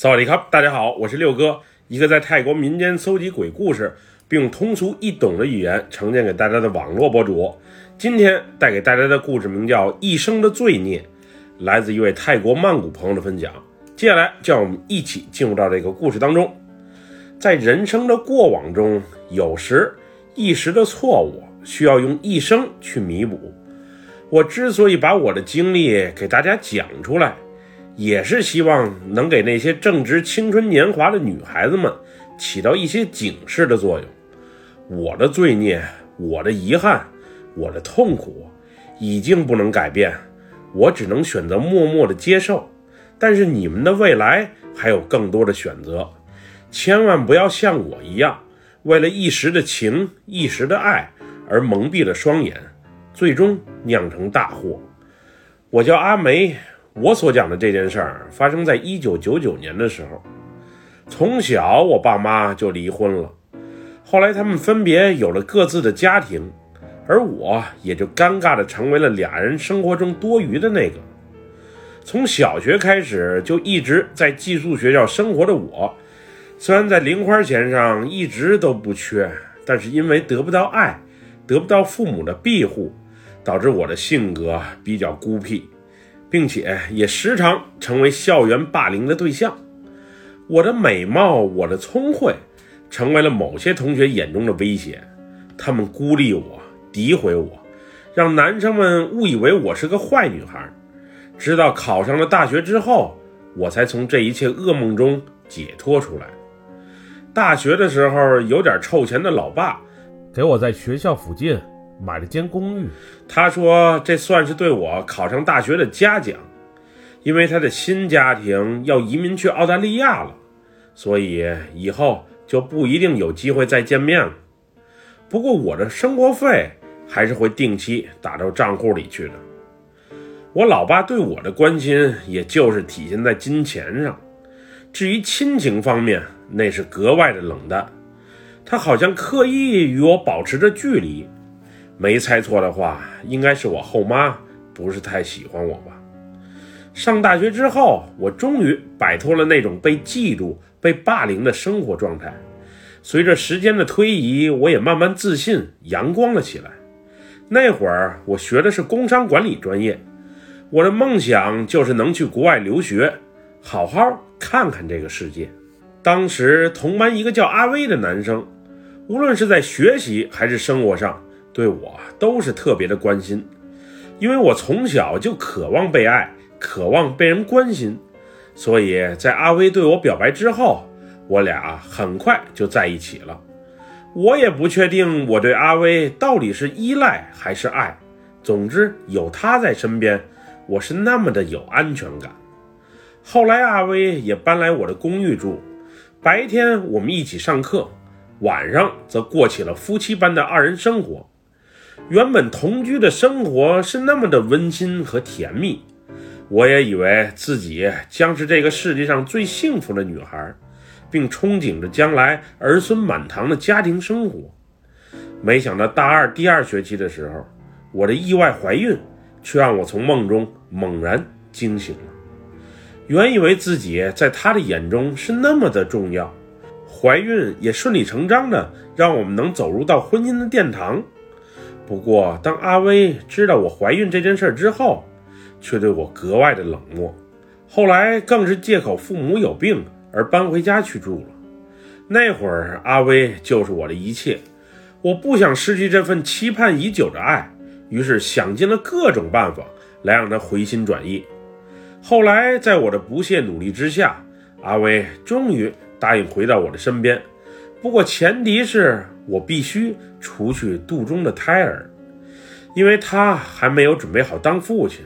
萨瓦迪卡，大家好，我是六哥，一个在泰国民间搜集鬼故事，并通俗易懂的语言呈现给大家的网络博主。今天带给大家的故事名叫《一生的罪孽》，来自一位泰国曼谷朋友的分享。接下来，就让我们一起进入到这个故事当中。在人生的过往中，有时一时的错误需要用一生去弥补。我之所以把我的经历给大家讲出来。也是希望能给那些正值青春年华的女孩子们起到一些警示的作用。我的罪孽，我的遗憾，我的痛苦，已经不能改变，我只能选择默默的接受。但是你们的未来还有更多的选择，千万不要像我一样，为了一时的情、一时的爱而蒙蔽了双眼，最终酿成大祸。我叫阿梅。我所讲的这件事儿发生在一九九九年的时候。从小，我爸妈就离婚了，后来他们分别有了各自的家庭，而我也就尴尬的成为了俩人生活中多余的那个。从小学开始就一直在寄宿学校生活的我，虽然在零花钱上一直都不缺，但是因为得不到爱，得不到父母的庇护，导致我的性格比较孤僻。并且也时常成为校园霸凌的对象。我的美貌，我的聪慧，成为了某些同学眼中的威胁。他们孤立我，诋毁我，让男生们误以为我是个坏女孩。直到考上了大学之后，我才从这一切噩梦中解脱出来。大学的时候，有点臭钱的老爸给我在学校附近。买了间公寓，他说这算是对我考上大学的嘉奖，因为他的新家庭要移民去澳大利亚了，所以以后就不一定有机会再见面了。不过我的生活费还是会定期打到账户里去的。我老爸对我的关心，也就是体现在金钱上，至于亲情方面，那是格外的冷淡。他好像刻意与我保持着距离。没猜错的话，应该是我后妈不是太喜欢我吧。上大学之后，我终于摆脱了那种被嫉妒、被霸凌的生活状态。随着时间的推移，我也慢慢自信、阳光了起来。那会儿我学的是工商管理专业，我的梦想就是能去国外留学，好好看看这个世界。当时同班一个叫阿威的男生，无论是在学习还是生活上。对我都是特别的关心，因为我从小就渴望被爱，渴望被人关心，所以在阿威对我表白之后，我俩很快就在一起了。我也不确定我对阿威到底是依赖还是爱，总之有他在身边，我是那么的有安全感。后来阿威也搬来我的公寓住，白天我们一起上课，晚上则过起了夫妻般的二人生活。原本同居的生活是那么的温馨和甜蜜，我也以为自己将是这个世界上最幸福的女孩，并憧憬着将来儿孙满堂的家庭生活。没想到大二第二学期的时候，我的意外怀孕却让我从梦中猛然惊醒了。原以为自己在他的眼中是那么的重要，怀孕也顺理成章的让我们能走入到婚姻的殿堂。不过，当阿威知道我怀孕这件事之后，却对我格外的冷漠。后来更是借口父母有病而搬回家去住了。那会儿，阿威就是我的一切。我不想失去这份期盼已久的爱，于是想尽了各种办法来让他回心转意。后来，在我的不懈努力之下，阿威终于答应回到我的身边。不过，前提是。我必须除去肚中的胎儿，因为他还没有准备好当父亲，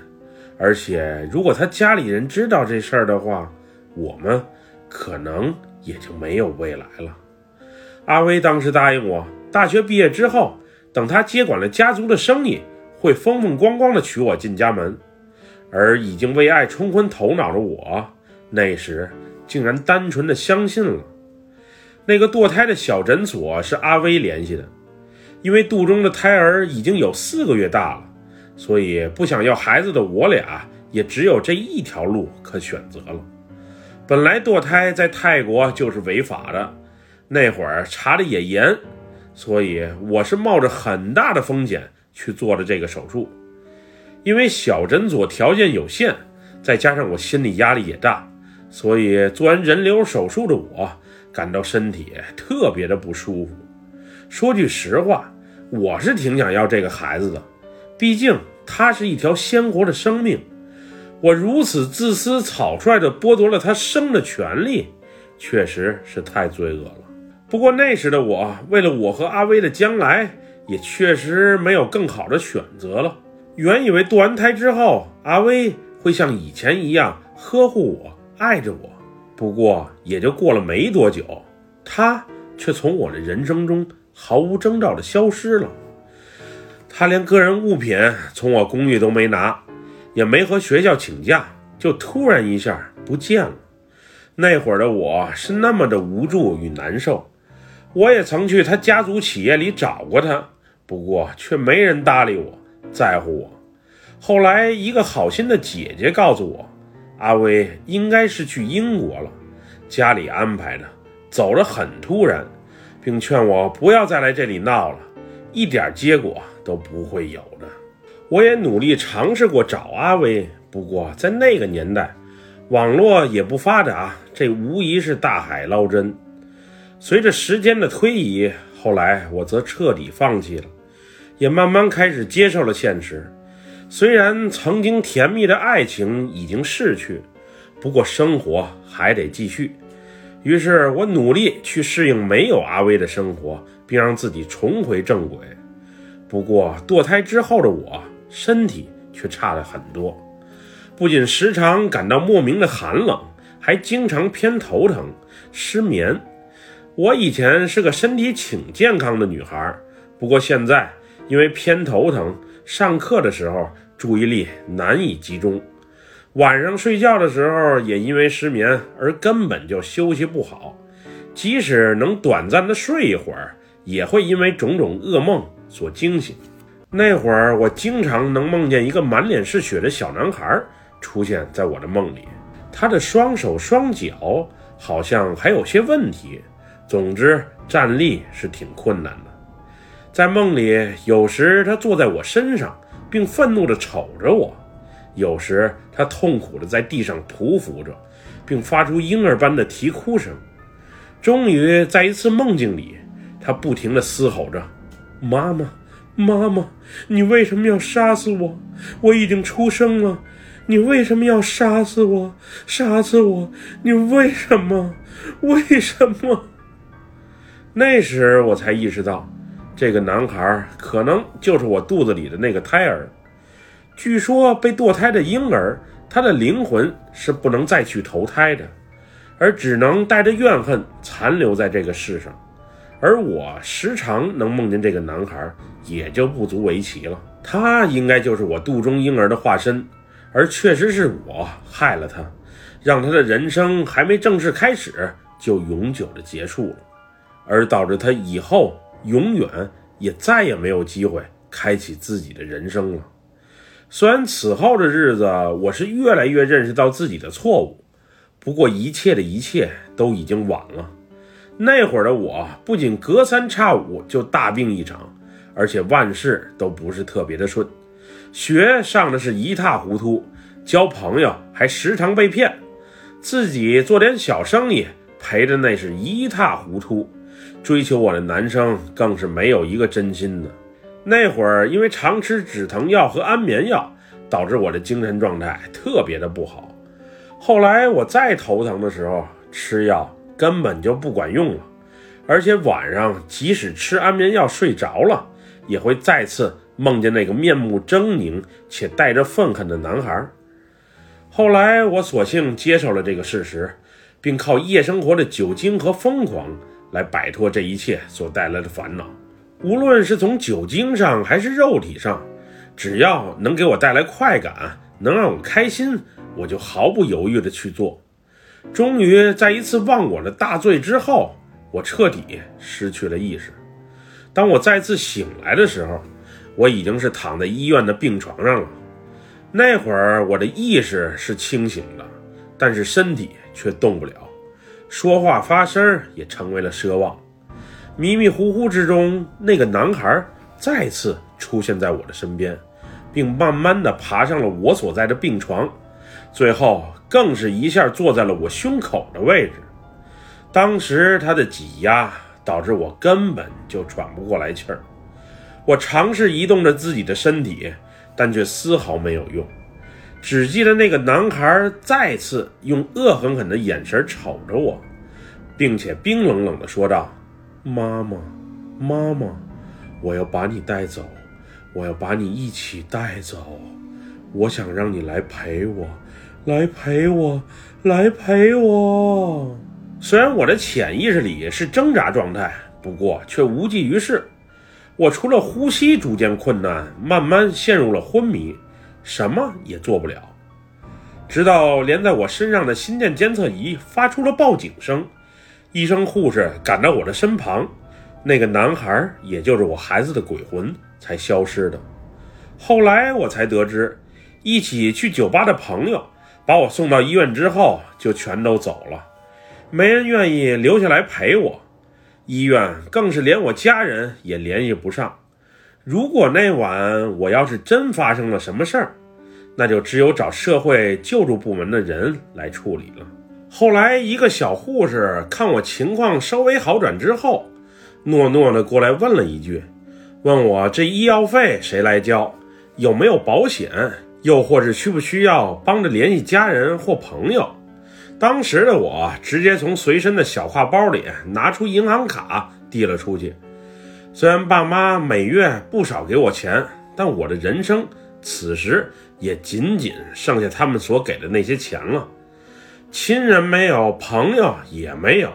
而且如果他家里人知道这事儿的话，我们可能也就没有未来了。阿威当时答应我，大学毕业之后，等他接管了家族的生意，会风风光光的娶我进家门。而已经为爱冲昏头脑的我，那时竟然单纯的相信了。那个堕胎的小诊所是阿威联系的，因为肚中的胎儿已经有四个月大了，所以不想要孩子的我俩也只有这一条路可选择了。本来堕胎在泰国就是违法的，那会儿查的也严，所以我是冒着很大的风险去做的这个手术。因为小诊所条件有限，再加上我心理压力也大，所以做完人流手术的我感到身体特别的不舒服。说句实话，我是挺想要这个孩子的，毕竟他是一条鲜活的生命。我如此自私草率地剥夺了他生的权利，确实是太罪恶了。不过那时的我，为了我和阿威的将来，也确实没有更好的选择了。原以为堕完胎之后，阿威会像以前一样呵护我、爱着我，不过也就过了没多久，他却从我的人生中毫无征兆地消失了。他连个人物品从我公寓都没拿。也没和学校请假，就突然一下不见了。那会儿的我是那么的无助与难受。我也曾去他家族企业里找过他，不过却没人搭理我，在乎我。后来一个好心的姐姐告诉我，阿威应该是去英国了，家里安排的，走了很突然，并劝我不要再来这里闹了，一点结果都不会有的。我也努力尝试过找阿威，不过在那个年代，网络也不发达，这无疑是大海捞针。随着时间的推移，后来我则彻底放弃了，也慢慢开始接受了现实。虽然曾经甜蜜的爱情已经逝去，不过生活还得继续。于是我努力去适应没有阿威的生活，并让自己重回正轨。不过堕胎之后的我。身体却差了很多，不仅时常感到莫名的寒冷，还经常偏头疼、失眠。我以前是个身体挺健康的女孩，不过现在因为偏头疼，上课的时候注意力难以集中，晚上睡觉的时候也因为失眠而根本就休息不好，即使能短暂的睡一会儿，也会因为种种噩梦所惊醒。那会儿，我经常能梦见一个满脸是血的小男孩出现在我的梦里，他的双手双脚好像还有些问题，总之站立是挺困难的。在梦里，有时他坐在我身上，并愤怒地瞅着我；有时他痛苦地在地上匍匐着，并发出婴儿般的啼哭声。终于，在一次梦境里，他不停地嘶吼着：“妈妈。”妈妈，你为什么要杀死我？我已经出生了，你为什么要杀死我？杀死我！你为什么？为什么？那时我才意识到，这个男孩可能就是我肚子里的那个胎儿。据说被堕胎的婴儿，他的灵魂是不能再去投胎的，而只能带着怨恨残留在这个世上。而我时常能梦见这个男孩，也就不足为奇了。他应该就是我肚中婴儿的化身，而确实是我害了他，让他的人生还没正式开始就永久的结束了，而导致他以后永远也再也没有机会开启自己的人生了。虽然此后的日子，我是越来越认识到自己的错误，不过一切的一切都已经晚了。那会儿的我，不仅隔三差五就大病一场，而且万事都不是特别的顺，学上的是一塌糊涂，交朋友还时常被骗，自己做点小生意赔的那是一塌糊涂，追求我的男生更是没有一个真心的。那会儿因为常吃止疼药和安眠药，导致我的精神状态特别的不好。后来我再头疼的时候吃药。根本就不管用了，而且晚上即使吃安眠药睡着了，也会再次梦见那个面目狰狞且带着愤恨的男孩。后来我索性接受了这个事实，并靠夜生活的酒精和疯狂来摆脱这一切所带来的烦恼。无论是从酒精上还是肉体上，只要能给我带来快感，能让我开心，我就毫不犹豫地去做。终于在一次忘我的大醉之后，我彻底失去了意识。当我再次醒来的时候，我已经是躺在医院的病床上了。那会儿我的意识是清醒的，但是身体却动不了，说话发声也成为了奢望。迷迷糊糊之中，那个男孩再次出现在我的身边，并慢慢的爬上了我所在的病床，最后更是一下坐在了我胸口的位置。当时他的挤压导致我根本就喘不过来气儿。我尝试移动着自己的身体，但却丝毫没有用。只记得那个男孩再次用恶狠狠的眼神瞅着我，并且冰冷冷地说道。妈妈，妈妈，我要把你带走，我要把你一起带走。我想让你来陪我，来陪我，来陪我。虽然我的潜意识里是挣扎状态，不过却无济于事。我除了呼吸逐渐困难，慢慢陷入了昏迷，什么也做不了。直到连在我身上的心电监测仪发出了报警声。医生、护士赶到我的身旁，那个男孩，也就是我孩子的鬼魂，才消失的。后来我才得知，一起去酒吧的朋友把我送到医院之后，就全都走了，没人愿意留下来陪我。医院更是连我家人也联系不上。如果那晚我要是真发生了什么事儿，那就只有找社会救助部门的人来处理了。后来，一个小护士看我情况稍微好转之后，诺诺的过来问了一句：“问我这医药费谁来交？有没有保险？又或是需不需要帮着联系家人或朋友？”当时的我直接从随身的小挎包里拿出银行卡递了出去。虽然爸妈每月不少给我钱，但我的人生此时也仅仅剩下他们所给的那些钱了。亲人没有，朋友也没有，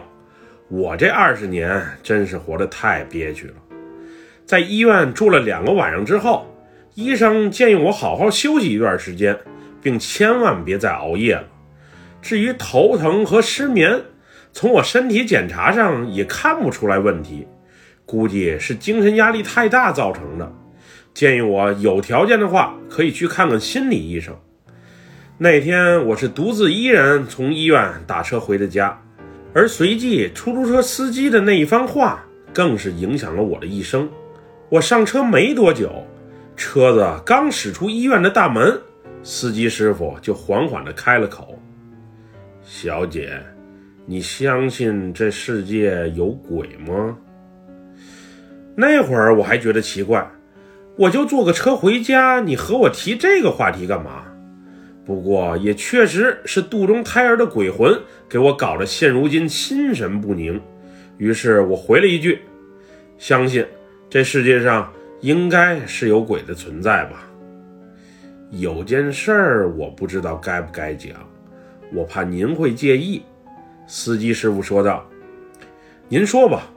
我这二十年真是活得太憋屈了。在医院住了两个晚上之后，医生建议我好好休息一段时间，并千万别再熬夜了。至于头疼和失眠，从我身体检查上也看不出来问题，估计是精神压力太大造成的。建议我有条件的话，可以去看看心理医生。那天我是独自一人从医院打车回的家，而随即出租车司机的那一番话更是影响了我的一生。我上车没多久，车子刚驶出医院的大门，司机师傅就缓缓地开了口：“小姐，你相信这世界有鬼吗？”那会儿我还觉得奇怪，我就坐个车回家，你和我提这个话题干嘛？不过也确实是肚中胎儿的鬼魂给我搞得现如今心神不宁，于是我回了一句：“相信这世界上应该是有鬼的存在吧。”有件事儿我不知道该不该讲，我怕您会介意。”司机师傅说道。“您说吧，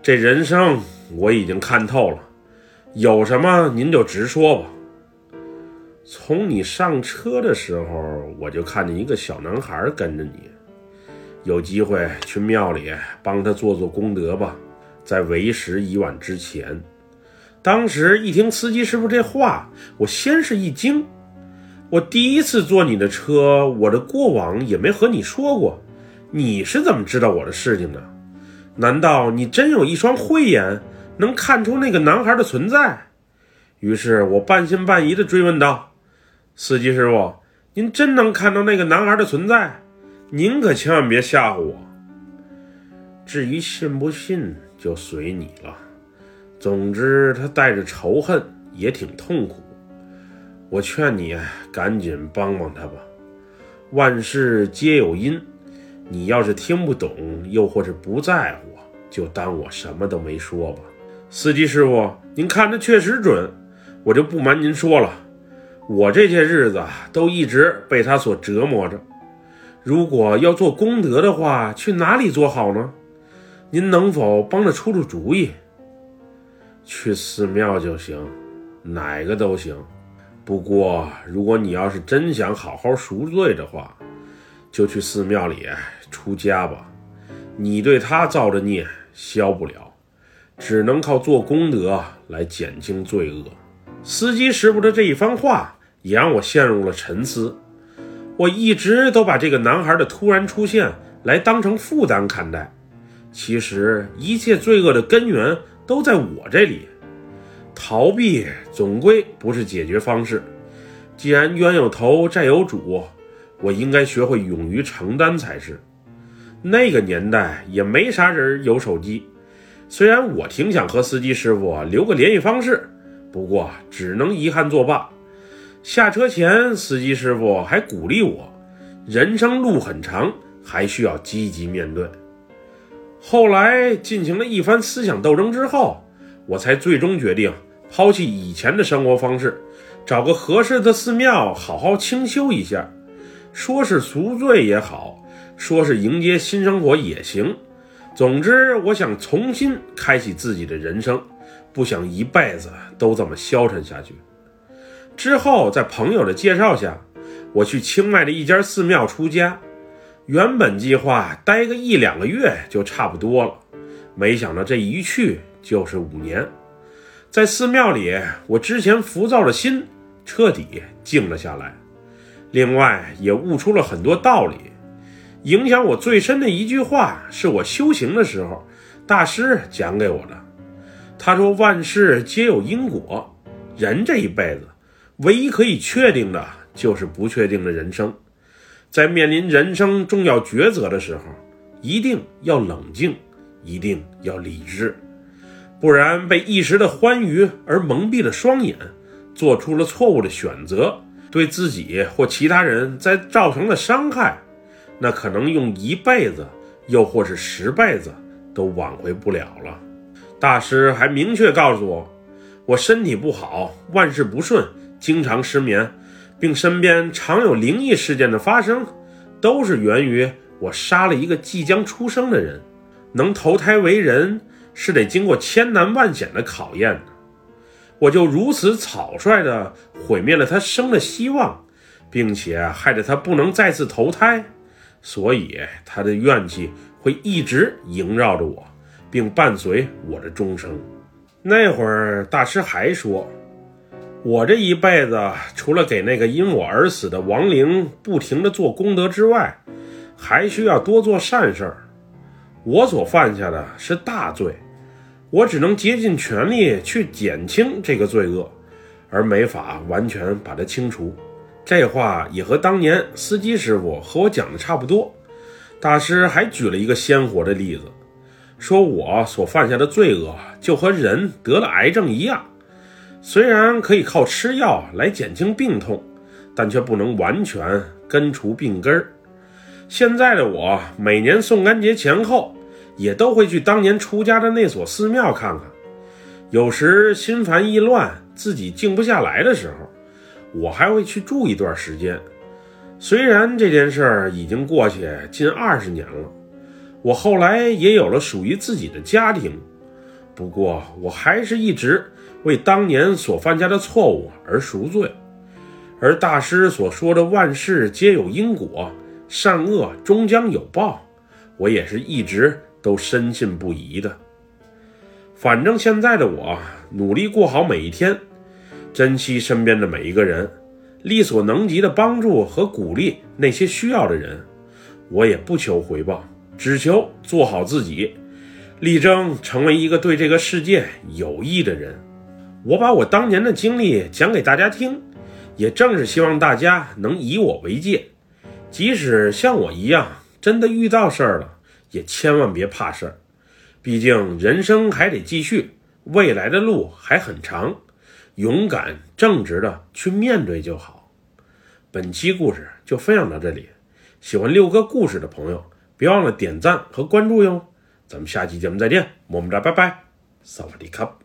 这人生我已经看透了，有什么您就直说吧。”从你上车的时候，我就看见一个小男孩跟着你。有机会去庙里帮他做做功德吧，在为时已晚之前。当时一听司机师傅这话，我先是一惊。我第一次坐你的车，我的过往也没和你说过，你是怎么知道我的事情的？难道你真有一双慧眼，能看出那个男孩的存在？于是我半信半疑地追问道。司机师傅，您真能看到那个男孩的存在？您可千万别吓唬我。至于信不信，就随你了。总之，他带着仇恨，也挺痛苦。我劝你赶紧帮帮他吧。万事皆有因，你要是听不懂，又或是不在乎，就当我什么都没说吧。司机师傅，您看的确实准，我就不瞒您说了。我这些日子都一直被他所折磨着。如果要做功德的话，去哪里做好呢？您能否帮着出出主意？去寺庙就行，哪个都行。不过，如果你要是真想好好赎罪的话，就去寺庙里出家吧。你对他造的孽消不了，只能靠做功德来减轻罪恶。司机师傅的这一番话。也让我陷入了沉思。我一直都把这个男孩的突然出现来当成负担看待。其实一切罪恶的根源都在我这里，逃避总归不是解决方式。既然冤有头债有主，我应该学会勇于承担才是。那个年代也没啥人有手机，虽然我挺想和司机师傅留个联系方式，不过只能遗憾作罢。下车前，司机师傅还鼓励我：“人生路很长，还需要积极面对。”后来进行了一番思想斗争之后，我才最终决定抛弃以前的生活方式，找个合适的寺庙好好清修一下。说是赎罪也好，说是迎接新生活也行。总之，我想重新开启自己的人生，不想一辈子都这么消沉下去。之后，在朋友的介绍下，我去清迈的一家寺庙出家。原本计划待个一两个月就差不多了，没想到这一去就是五年。在寺庙里，我之前浮躁的心彻底静了下来。另外，也悟出了很多道理。影响我最深的一句话，是我修行的时候大师讲给我的。他说：“万事皆有因果，人这一辈子，唯一可以确定的就是不确定的人生。”在面临人生重要抉择的时候，一定要冷静，一定要理智，不然被一时的欢愉而蒙蔽了双眼，做出了错误的选择，对自己或其他人在造成了伤害，那可能用一辈子，又或是十辈子都挽回不了了。大师还明确告诉我，我身体不好，万事不顺，经常失眠。并身边常有灵异事件的发生，都是源于我杀了一个即将出生的人。能投胎为人，是得经过千难万险的考验的。我就如此草率地毁灭了他生的希望，并且害得他不能再次投胎，所以他的怨气会一直萦绕着我，并伴随我的终生。那会儿，大师还说。我这一辈子，除了给那个因我而死的亡灵不停的做功德之外，还需要多做善事儿。我所犯下的是大罪，我只能竭尽全力去减轻这个罪恶，而没法完全把它清除。这话也和当年司机师傅和我讲的差不多。大师还举了一个鲜活的例子，说我所犯下的罪恶就和人得了癌症一样。虽然可以靠吃药来减轻病痛，但却不能完全根除病根儿。现在的我，每年送干节前后，也都会去当年出家的那所寺庙看看。有时心烦意乱，自己静不下来的时候，我还会去住一段时间。虽然这件事儿已经过去近二十年了，我后来也有了属于自己的家庭，不过我还是一直。为当年所犯下的错误而赎罪，而大师所说的“万事皆有因果，善恶终将有报”，我也是一直都深信不疑的。反正现在的我努力过好每一天，珍惜身边的每一个人，力所能及的帮助和鼓励那些需要的人。我也不求回报，只求做好自己，力争成为一个对这个世界有益的人。我把我当年的经历讲给大家听，也正是希望大家能以我为戒，即使像我一样真的遇到事儿了，也千万别怕事儿。毕竟人生还得继续，未来的路还很长，勇敢正直的去面对就好。本期故事就分享到这里，喜欢六哥故事的朋友，别忘了点赞和关注哟。咱们下期节目再见，么么哒，拜拜，萨瓦迪卡。